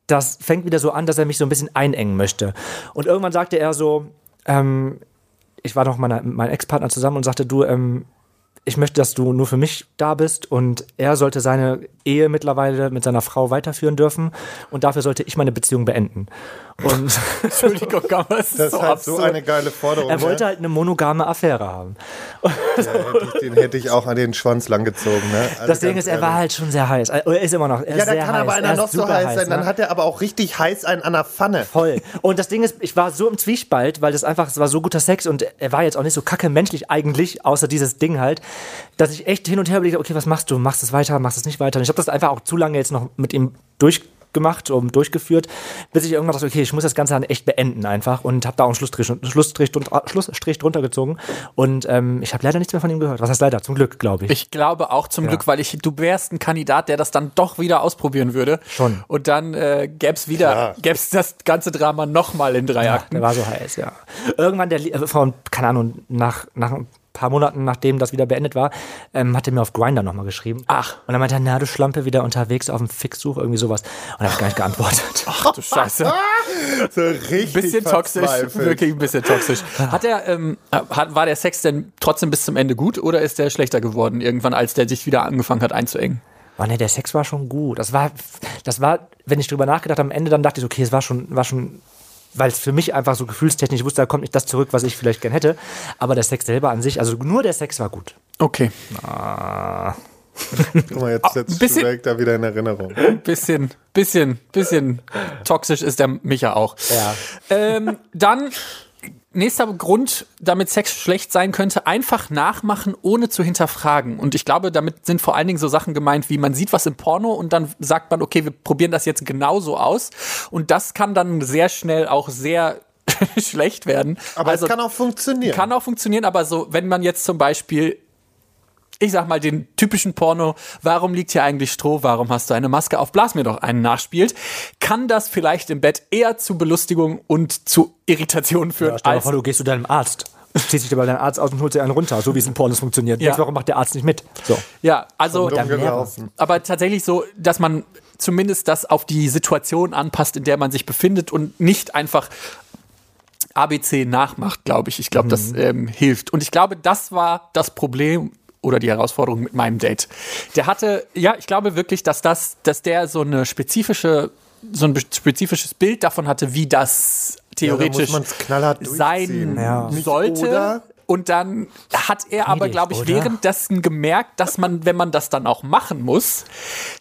das fängt wieder so an, dass er mich so ein bisschen einengen möchte. Und irgendwann sagte er so, ähm, ich war noch mit meiner- meinem Ex-Partner zusammen und sagte, du, ähm, ich möchte, dass du nur für mich da bist und er sollte seine Ehe mittlerweile mit seiner Frau weiterführen dürfen und dafür sollte ich meine Beziehung beenden. Und Entschuldigung, aber es ist Das so ist halt so eine geile Forderung. er wollte ne? halt eine monogame Affäre haben. ja, hätte ich, den hätte ich auch an den Schwanz langgezogen. Ne? Also Das Ding ist, er war halt schon sehr heiß. Er ist immer noch. Er Ja, da sehr kann heiß. aber Er einer noch so super heiß sein. Dann ne? hat er aber auch richtig heiß einen an der Pfanne. Voll. Und das Ding ist, ich war so im Zwiespalt, weil das einfach, es war so guter Sex und er war jetzt auch nicht so kacke menschlich eigentlich, außer dieses Ding halt, dass ich echt hin und her überlege, okay, was machst du? Machst du es weiter, machst du es nicht weiter? Und ich habe das einfach auch zu lange jetzt noch mit ihm durchgemacht und durchgeführt, bis ich irgendwann dachte, okay, ich muss das Ganze dann echt beenden einfach und habe da auch einen Schlussstrich, Schlussstrich, drunter- Schlussstrich drunter gezogen und ähm, ich habe leider nichts mehr von ihm gehört. Was heißt leider? Zum Glück, glaube ich. Ich glaube auch zum Glück, weil ich, du wärst ein Kandidat, der das dann doch wieder ausprobieren würde. Schon. Und dann äh, gäb's wieder, Klar. gäb's das ganze Drama nochmal in drei Akten. Der war so heiß, ja. Irgendwann, der, äh, vor, keine Ahnung, nach, nach paar Monaten, nachdem das wieder beendet war, ähm, hat er mir auf Grinder nochmal geschrieben. Ach. Und dann meinte er, na, du Schlampe, wieder unterwegs auf dem Fixsuch, irgendwie sowas. Und er hat gar nicht geantwortet. Ach du Scheiße. So richtig bisschen toxisch, wirklich ein bisschen toxisch. Hat er, ähm, hat, war der Sex denn trotzdem bis zum Ende gut oder ist der schlechter geworden irgendwann, als der sich wieder angefangen hat einzuengen? Oh ne, der Sex war schon gut. Das war, das war, wenn ich drüber nachgedacht habe, am Ende dann dachte ich, okay, es war schon, war schon, weil es für mich einfach so gefühlstechnisch, ich wusste, da kommt nicht das zurück, was ich vielleicht gern hätte. Aber der Sex selber an sich, also nur der Sex war gut. Okay. Guck mal, jetzt setzt bisschen- du direkt da wieder in Erinnerung. Bisschen, bisschen, bisschen toxisch ist der Micha auch. Ja. Ähm, dann nächster Grund, damit Sex schlecht sein könnte, einfach nachmachen, ohne zu hinterfragen. Und ich glaube, damit sind vor allen Dingen so Sachen gemeint, wie man sieht was im Porno und dann sagt man, okay, wir probieren das jetzt genauso aus. Und das kann dann sehr schnell auch sehr schlecht werden. Aber also, es kann auch funktionieren. kann auch funktionieren, aber so, wenn man jetzt zum Beispiel ich sag mal, den typischen Porno, warum liegt hier eigentlich Stroh, warum hast du eine Maske auf, blas mir doch einen nachspielt, kann das vielleicht im Bett eher zu Belustigung und zu Irritationen führen, Ja, stell dir mal als vor, du gehst zu deinem Arzt. Ziehst dich dabei deinen Arzt aus und holst dir einen runter, so wie es in Pornos funktioniert. Ja. Warum macht der Arzt nicht mit? So. Ja, also, aber tatsächlich so, dass man zumindest das auf die Situation anpasst, in der man sich befindet und nicht einfach ABC nachmacht, glaube ich. Ich glaube, das ähm, hilft. Und ich glaube, das war das Problem oder die Herausforderung mit meinem Date. Der hatte, ja, ich glaube wirklich, dass das, dass der so eine spezifische, so ein spezifisches Bild davon hatte, wie das theoretisch durchziehen. sein Ja. Sollte. oder. Und dann hat er aber, glaube ich, oder? währenddessen gemerkt, dass man, wenn man das dann auch machen muss,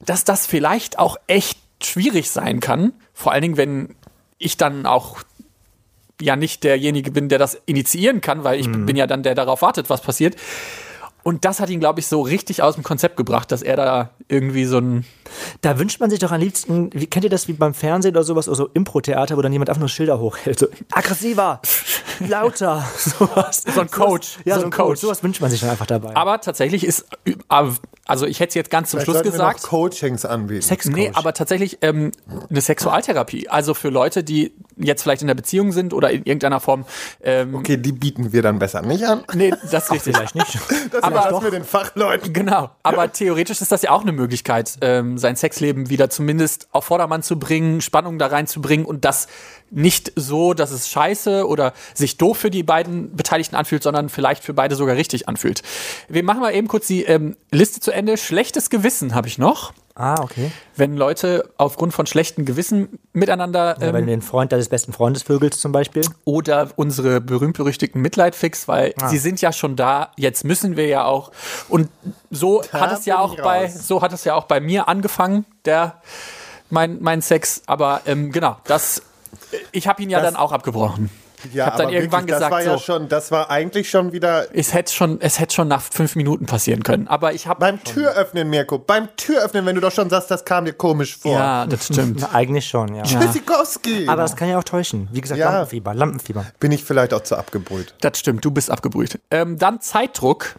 dass das vielleicht auch echt schwierig sein kann. Vor allen Dingen, wenn ich dann auch ja nicht derjenige bin, der das initiieren kann, weil ich Mhm. bin ja dann der, der darauf wartet, was passiert. Und das hat ihn, glaube ich, so richtig aus dem Konzept gebracht, dass er da irgendwie so ein Da wünscht man sich doch am liebsten, wie, kennt ihr das wie beim Fernsehen oder sowas, oder so Impro-Theater, wo dann jemand einfach nur Schilder hochhält? So, aggressiver, lauter, sowas. So ein Coach, Ja, so so ein Coach. Coach. Sowas wünscht man sich dann einfach dabei. Aber tatsächlich ist, also ich hätte es jetzt ganz zum Vielleicht Schluss sollten wir gesagt. noch Coachings anbieten. Sexcoach. Nee, aber tatsächlich ähm, eine Sexualtherapie. Also für Leute, die jetzt vielleicht in der Beziehung sind oder in irgendeiner Form. Ähm, Okay, die bieten wir dann besser nicht an. Nee, das ist richtig. Vielleicht nicht. Das Aber- aber mit den Fachleuten. Genau, aber theoretisch ist das ja auch eine Möglichkeit, ähm, sein Sexleben wieder zumindest auf Vordermann zu bringen, Spannung da reinzubringen und das nicht so, dass es scheiße oder sich doof für die beiden Beteiligten anfühlt, sondern vielleicht für beide sogar richtig anfühlt. Wir machen mal eben kurz die ähm, Liste zu Ende. Schlechtes Gewissen habe ich noch. Ah, okay. Wenn Leute aufgrund von schlechtem Gewissen miteinander Ja, ähm, wenn du den Freund deines besten Freundesvögels zum Beispiel. oder unsere berühmt-berüchtigten Mitleidfix, weil Ah. sie sind ja schon da, jetzt müssen wir ja auch. Und so Da hat es ja auch bei, raus. so hat es ja auch bei mir angefangen, der mein, mein Sex. Aber ähm, genau, das, ich habe ihn ja Das- dann auch abgebrochen. Ja, hab dann aber irgendwann wirklich, gesagt, das war ja so- schon, das war eigentlich schon wieder Es hätte schon, es hätte schon nach fünf Minuten passieren können. Aber ich habe beim Türöffnen, Mirko, beim Türöffnen, wenn du doch schon sagst, das kam dir komisch vor. ja, das stimmt. Na, eigentlich schon, ja. Tschüssikowski. Aber das kann ja auch täuschen. Wie gesagt, Ja. Lampenfieber, Lampenfieber. Bin ich vielleicht auch zu abgebrüht. Das stimmt. Du bist abgebrüht. Ähm, dann Zeitdruck.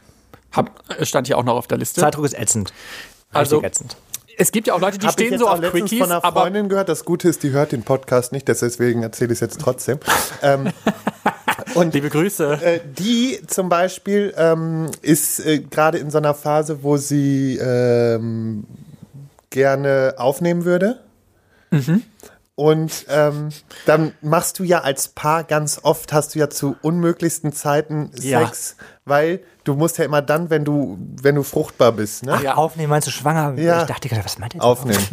Hab, stand hier auch noch auf der Liste. Zeitdruck ist ätzend. Richtig Also, ätzend. Es gibt ja auch Leute, die Hab ich stehen jetzt so auch auf Quickies, von einer Freundin gehört. Das Gute ist, die hört den Podcast nicht, deswegen erzähle ich es jetzt trotzdem. ähm, und liebe Grüße. äh, die zum Beispiel ähm, ist äh, gerade in so einer Phase, wo sie ähm, gerne aufnehmen würde. Mhm. Und ähm, dann machst du ja als Paar ganz oft, hast du ja zu unmöglichsten Zeiten Ja. Sex, weil du musst ja immer dann, wenn du, wenn du fruchtbar bist, ne? Ach, aufnehmen, meinst du schwanger? Ja. Ich dachte gerade, was meint ihr jetzt? Aufnehmen.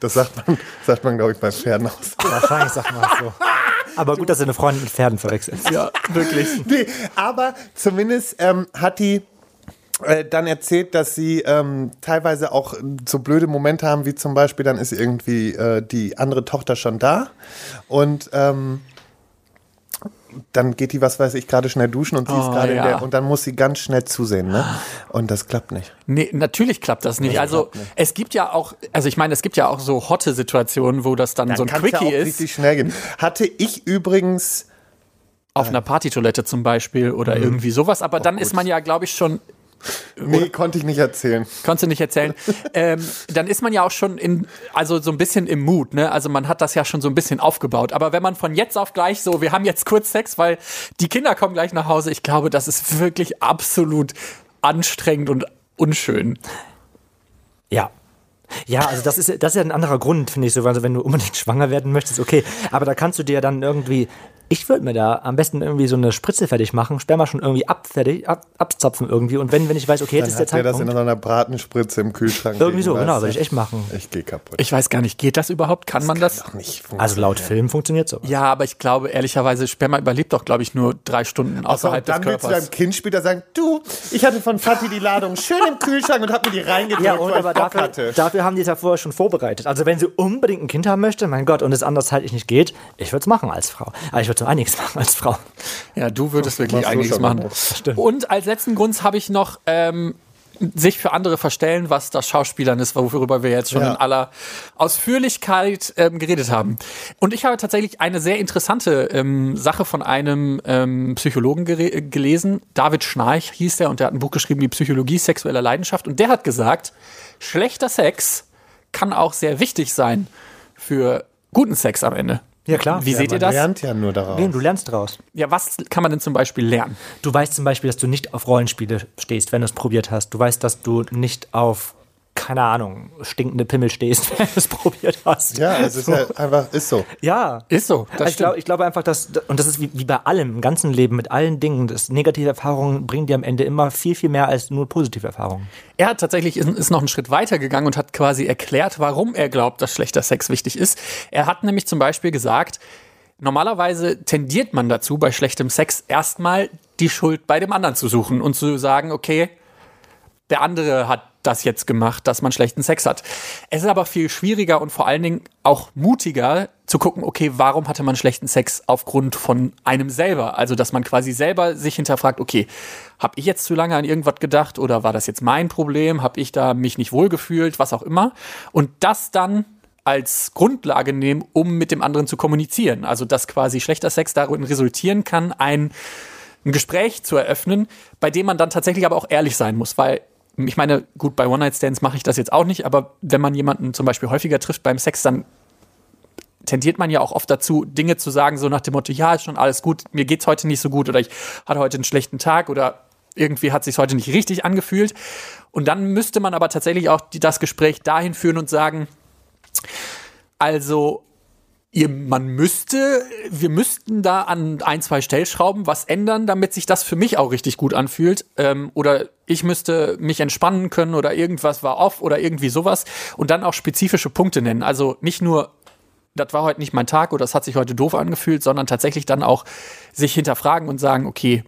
Das sagt man, sagt man, glaube ich, bei Pferden aus. Wahrscheinlich sagt man es so. Aber gut, dass du eine Freundin mit Pferden verwechselst. Ja, wirklich. Nee, aber zumindest ähm, hat die äh, dann erzählt, dass sie ähm, teilweise auch so blöde Momente haben, wie zum Beispiel, dann ist irgendwie äh, die andere Tochter schon da und ähm, dann geht die, was weiß ich, gerade schnell duschen und sie ist Oh, gerade in ja. der und dann muss sie ganz schnell zusehen, ne? Und das klappt nicht. Nee, natürlich klappt das nicht. Also es gibt ja auch, also ich meine, es gibt ja auch so hotte Situationen, wo das dann, so ein kann's ja Quickie auch ist. richtig schnell gehen. Hatte ich übrigens Auf einer Partytoilette zum Beispiel oder irgendwie sowas. Aber dann gut. ist man ja, glaube ich, schon Nee, konnte ich nicht erzählen. Konntest du nicht erzählen. ähm, dann ist man ja auch schon in, also so ein bisschen im Mut, ne? Also man hat das ja schon so ein bisschen aufgebaut. Aber wenn man von jetzt auf gleich so, wir haben jetzt kurz Sex, weil die Kinder kommen gleich nach Hause, ich glaube, das ist wirklich absolut anstrengend und unschön. Ja. Ja, also das ist, das ist ja ein anderer Grund, finde ich so. Also wenn du unbedingt schwanger werden möchtest, okay. Aber da kannst du dir dann irgendwie, ich würde mir da am besten irgendwie so eine Spritze fertig machen, Sperma schon irgendwie abfertig, ab, abzapfen irgendwie. Und wenn, wenn ich weiß, okay, jetzt Dann ist der hat der das in Zeitpunkt. so einer Bratenspritze im Kühlschrank. Irgendwie so, genau, würde du? ich echt machen. Ich gehe kaputt. Ich weiß gar nicht, geht das überhaupt? Kann man das? Doch nicht Also laut Film funktioniert so. Ja, aber ich glaube, ehrlicherweise, Sperma überlebt doch, glaube ich, nur drei Stunden außerhalb und dann des willst du Körpers. deinem Kind später sagen, du, ich hatte von Fatih die Ladung schön im Kühlschrank und hab mir die reingedrückt, Ja, und weil aber ich dafür, hatte. dafür haben die es ja vorher schon vorbereitet. Also wenn sie unbedingt ein Kind haben möchte, mein Gott, und es anders zeitlich nicht geht, ich würde es machen als Frau. Aber ich würde so einiges machen als Frau. Ja, du würdest wirklich einiges machen. Stimmt. Und als letzten Grund habe ich noch ähm, sich für andere verstellen, was das Schauspielern ist, worüber wir jetzt schon Ja. in aller Ausführlichkeit ähm, geredet haben. Und ich habe tatsächlich eine sehr interessante ähm, Sache von einem ähm, Psychologen gelesen. David Schnarch hieß der und der hat ein Buch geschrieben, die Psychologie sexueller Leidenschaft. Und der hat gesagt, schlechter Sex kann auch sehr wichtig sein für guten Sex am Ende. Ja, klar. Wie Ja, seht ihr Man das? lernt ja nur daraus. Wen, du lernst draus. Ja, was kann man denn zum Beispiel lernen? Du weißt zum Beispiel, dass du nicht auf Rollenspiele stehst, wenn du es probiert hast. Du weißt, dass du nicht auf, keine Ahnung, stinkende Pimmel stehst, wenn du es probiert hast. Ja, es ist ja einfach, ist so. Ja. Ist so. Das Also ich, glaube, ich glaube einfach, dass, und das ist wie, wie bei allem im ganzen Leben, mit allen Dingen, dass negative Erfahrungen bringen dir am Ende immer viel, viel mehr als nur positive Erfahrungen. Er hat tatsächlich ist, ist noch einen Schritt weiter gegangen und hat quasi erklärt, warum er glaubt, dass schlechter Sex wichtig ist. Er hat nämlich zum Beispiel gesagt, normalerweise tendiert man dazu, bei schlechtem Sex erstmal die Schuld bei dem anderen zu suchen und zu sagen, okay, der andere hat das jetzt gemacht, dass man schlechten Sex hat. Es ist aber viel schwieriger und vor allen Dingen auch mutiger zu gucken, okay, warum hatte man schlechten Sex aufgrund von einem selber? Also, dass man quasi selber sich hinterfragt, okay, habe ich jetzt zu lange an irgendwas gedacht oder war das jetzt mein Problem? Habe ich da mich nicht wohlgefühlt? Was auch immer. Und das dann als Grundlage nehmen, um mit dem anderen zu kommunizieren. Also, dass quasi schlechter Sex darin resultieren kann, ein ein Gespräch zu eröffnen, bei dem man dann tatsächlich aber auch ehrlich sein muss, weil ich meine, gut, bei One-Night-Stands mache ich das jetzt auch nicht, aber wenn man jemanden zum Beispiel häufiger trifft beim Sex, dann tendiert man ja auch oft dazu, Dinge zu sagen, so nach dem Motto, ja, ist schon alles gut, mir geht's heute nicht so gut oder ich hatte heute einen schlechten Tag oder irgendwie hat sich heute nicht richtig angefühlt. Und dann müsste man aber tatsächlich auch die, das Gespräch dahin führen und sagen, also ihr, man müsste, wir müssten da an ein, zwei Stellschrauben was ändern, damit sich das für mich auch richtig gut anfühlt. Ähm, oder ich müsste mich entspannen können oder irgendwas war off oder irgendwie sowas. Und dann auch spezifische Punkte nennen. Also nicht nur, das war heute nicht mein Tag oder das hat sich heute doof angefühlt, sondern tatsächlich dann auch sich hinterfragen und sagen, okay,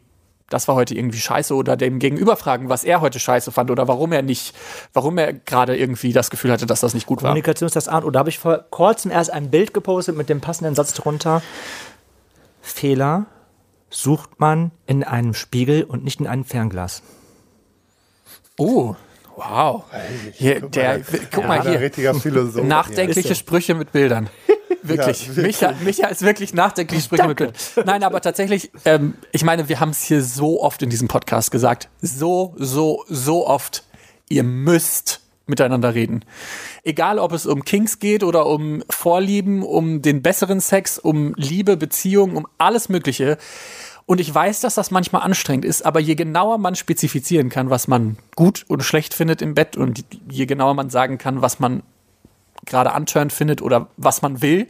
das war heute irgendwie scheiße oder dem Gegenüber fragen, was er heute scheiße fand oder warum er nicht, warum er gerade irgendwie das Gefühl hatte, dass das nicht gut war. Kommunikation ist das A und. Da habe ich vor kurzem erst ein Bild gepostet mit dem passenden Satz drunter. Fehler sucht man in einem Spiegel und nicht in einem Fernglas. Oh, wow. Hier, der, guck mal Ja, hier. Ein richtiger Philosoph. Nachdenkliche. Sprüche mit Bildern. Wirklich. Ja, wirklich. Micha, Micha ist wirklich nachdenkliche Sprüche mit Bildern. Nein, aber tatsächlich, ähm, ich meine, wir haben es hier so oft in diesem Podcast gesagt. So, so, so oft. Ihr müsst miteinander reden. Egal, ob es um Kings geht oder um Vorlieben, um den besseren Sex, um Liebe, Beziehung, um alles Mögliche. Und ich weiß, dass das manchmal anstrengend ist, aber je genauer man spezifizieren kann, was man gut und schlecht findet im Bett und je genauer man sagen kann, was man gerade antörnt findet oder was man will,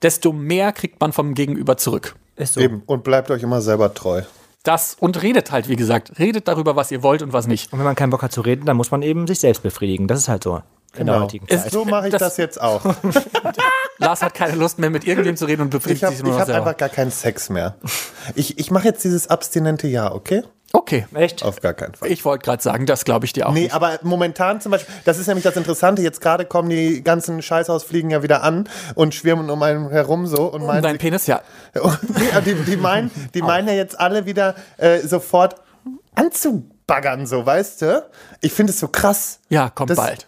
desto mehr kriegt man vom Gegenüber zurück. Ist so. Eben. Und bleibt euch immer selber treu. Das und redet halt, wie gesagt, redet darüber, was ihr wollt und was nicht. Und wenn man keinen Bock hat zu reden, dann muss man eben sich selbst befriedigen. Das ist halt so. In der Genau. Zeit. So mache ich Das- das, jetzt auch. Lars hat keine Lust mehr mit irgendwem zu reden und Ich befriedigt habe sich nur noch hab selber. einfach gar keinen Sex mehr. Ich, ich mache jetzt dieses abstinente Jahr, okay? Okay. Echt? Auf gar keinen Fall. Ich wollte gerade sagen, das glaube ich dir auch Nee, nicht. aber momentan zum Beispiel, das ist nämlich das Interessante, jetzt gerade kommen die ganzen Scheißhausfliegen ja wieder an und schwirmen um einen herum so und Um meinen, deinen Penis, ja. Ja, die, die, meinen, die meinen ja jetzt alle wieder äh, sofort anzubaggern, so, weißt du? Ich finde es so krass. Ja, kommt Das- bald.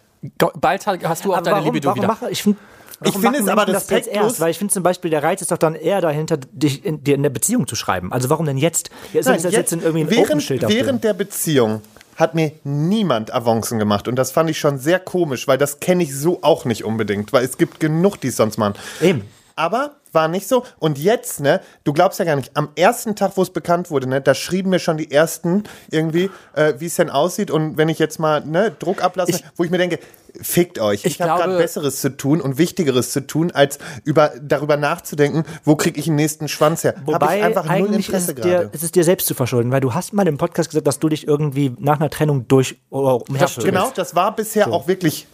Bald hast du auch Aber deine warum, Libido warum wieder. Machen, ich finde Ich finde es aber das jetzt erst, weil ich finde zum Beispiel, der Reiz ist doch dann eher dahinter, dich in, dir in der Beziehung zu schreiben. Also warum denn jetzt? Ist Nein, das jetzt, in irgendwie ein während, während der Beziehung hat mir niemand Avancen gemacht und das fand ich schon sehr komisch, weil das kenne ich so auch nicht unbedingt, weil es gibt genug, die es sonst machen. Eben. Aber war nicht so. Und jetzt, ne, du glaubst ja gar nicht, am ersten Tag, wo es bekannt wurde, ne, da schrieben mir schon die ersten irgendwie, äh, wie es denn aussieht. Und wenn ich jetzt mal ne, Druck ablasse, Ich- wo ich mir denke, fickt euch. Ich, Ich habe gerade Besseres zu tun und Wichtigeres zu tun, als über, darüber nachzudenken, wo kriege ich den nächsten Schwanz her. Wobei ich einfach null eigentlich ist Interesse es, dir, ist es dir selbst zu verschulden, weil du hast mal im Podcast gesagt, dass du dich irgendwie nach einer Trennung durch oder umherschüttelst. Genau, das war bisher auch wirklich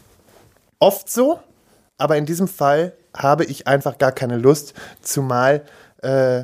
oft so, aber in diesem Fall habe ich einfach gar keine Lust, zumal äh,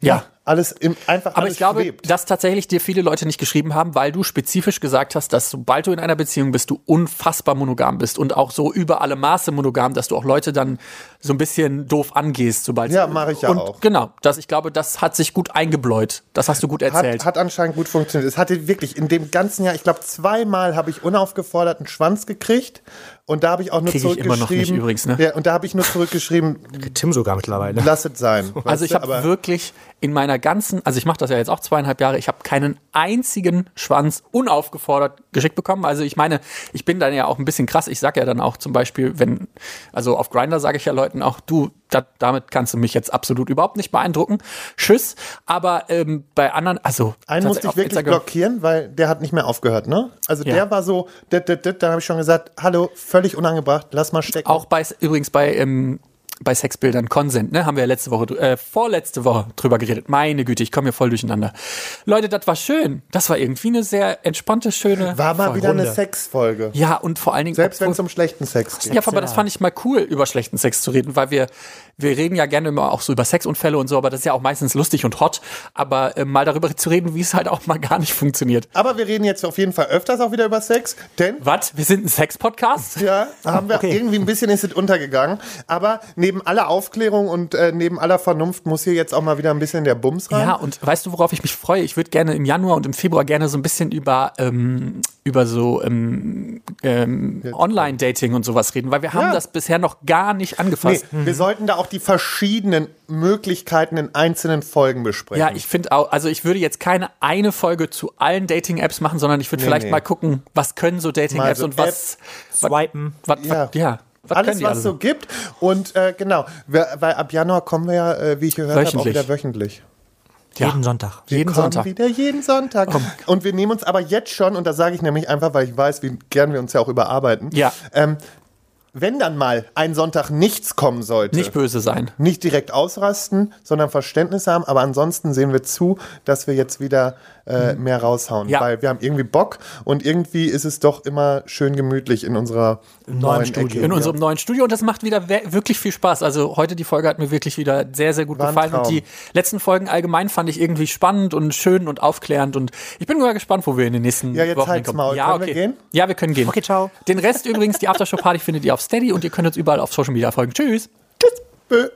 Ja. alles im, einfach Aber alles ich glaube, schwebt. dass tatsächlich dir viele Leute nicht geschrieben haben, weil du spezifisch gesagt hast, dass sobald du in einer Beziehung bist, du unfassbar monogam bist und auch so über alle Maße monogam, dass du auch Leute dann so ein bisschen doof angehst, sobald Ja, mache ich ja und auch. Genau, das, ich glaube, das hat sich gut eingebläut. Das hast du gut erzählt. Hat, hat anscheinend gut funktioniert. Es hatte wirklich in dem ganzen Jahr, ich glaube, zweimal habe ich unaufgefordert einen Schwanz gekriegt. Und da habe ich auch nur Krieg ich immer zurückgeschrieben. noch nicht übrigens, ne? Ja, und da habe ich nur zurückgeschrieben, Tim sogar mittlerweile. lass es sein. Also ich habe wirklich in meiner ganzen, also ich mache das ja jetzt auch zweieinhalb Jahre, ich habe keinen einzigen Schwanz unaufgefordert geschickt bekommen. Also ich meine, ich bin dann ja auch ein bisschen krass. Ich sage ja dann auch zum Beispiel, wenn, also auf Grinder sage ich ja Leuten auch, du, da, damit kannst du mich jetzt absolut überhaupt nicht beeindrucken. Tschüss. Aber ähm, bei anderen, also Einen musste ich wirklich Instagram- blockieren, weil der hat nicht mehr aufgehört, ne? Also Ja. der war so, dann habe ich schon gesagt, hallo, völlig unangebracht, lass mal stecken. Auch bei, übrigens bei, ähm, bei Sexbildern Consent, ne, haben wir ja letzte Woche, äh, vorletzte Woche drüber geredet. Meine Güte, ich komme hier voll durcheinander. Leute, das war schön. Das war irgendwie eine sehr entspannte, schöne. War mal wieder eine. Sexfolge. Ja, und vor allen Dingen. Selbst wenn es um schlechten Sex geht. ja, aber das fand ich mal cool, über schlechten Sex zu reden, weil wir, wir reden ja gerne immer auch so über Sexunfälle und so, aber das ist ja auch meistens lustig und hot. Aber äh, mal darüber zu reden, wie es halt auch mal gar nicht funktioniert. Aber wir reden jetzt auf jeden Fall öfters auch wieder über Sex, denn Was? Wir sind ein Sex-Podcast? ja, haben wir Okay. irgendwie ein bisschen ist es untergegangen. Aber neben aller Aufklärung und äh, neben aller Vernunft muss hier jetzt auch mal wieder ein bisschen der Bums rein. Ja, und weißt du, worauf ich mich freue? Ich würde gerne im Januar und im Februar gerne so ein bisschen über, ähm, über so ähm, ähm, Online-Dating und sowas reden, weil wir haben Ja. das bisher noch gar nicht Nee, angefasst. wir sollten da auch die verschiedenen Möglichkeiten in einzelnen Folgen besprechen. Ja, ich finde auch, also ich würde jetzt keine eine Folge zu allen Dating-Apps machen, sondern ich würde vielleicht nee. mal gucken, was können so Dating-Apps so und was, Swipen. was, Ja. was, ja, was Alles, was alle so gibt. Und äh, genau, wir, weil ab Januar kommen wir ja, äh, wie ich gehört habe, auch wieder wöchentlich. Ja. Jeden Sonntag. Wir Jeden kommen Sonntag. wieder jeden Sonntag. Und wir nehmen uns aber jetzt schon, und das sage ich nämlich einfach, weil ich weiß, wie gern wir uns ja auch überarbeiten. Ja. Ähm, wenn dann mal ein Sonntag nichts kommen sollte, Nicht böse sein. nicht direkt ausrasten, sondern Verständnis haben. Aber ansonsten sehen wir zu, dass wir jetzt wieder äh, mehr raushauen. Mhm. Ja. Weil wir haben irgendwie Bock und irgendwie ist es doch immer schön gemütlich in unserer neuen Studio. Ecke. In unserem neuen Studio und das macht wieder wirklich viel Spaß. Also heute die Folge hat mir wirklich wieder sehr, sehr gut War gefallen und die letzten Folgen allgemein fand ich irgendwie spannend und schön und aufklärend und ich bin mal gespannt, wo wir in den nächsten Ja, jetzt Wochen halt's hinkommen. Maul. Ja, Können wir okay. gehen? Ja, wir können gehen. Okay, ciao. Den Rest übrigens, die Aftershow Party findet ihr auf Steady und ihr könnt uns überall auf Social Media folgen. Tschüss. Tschüss. Bö.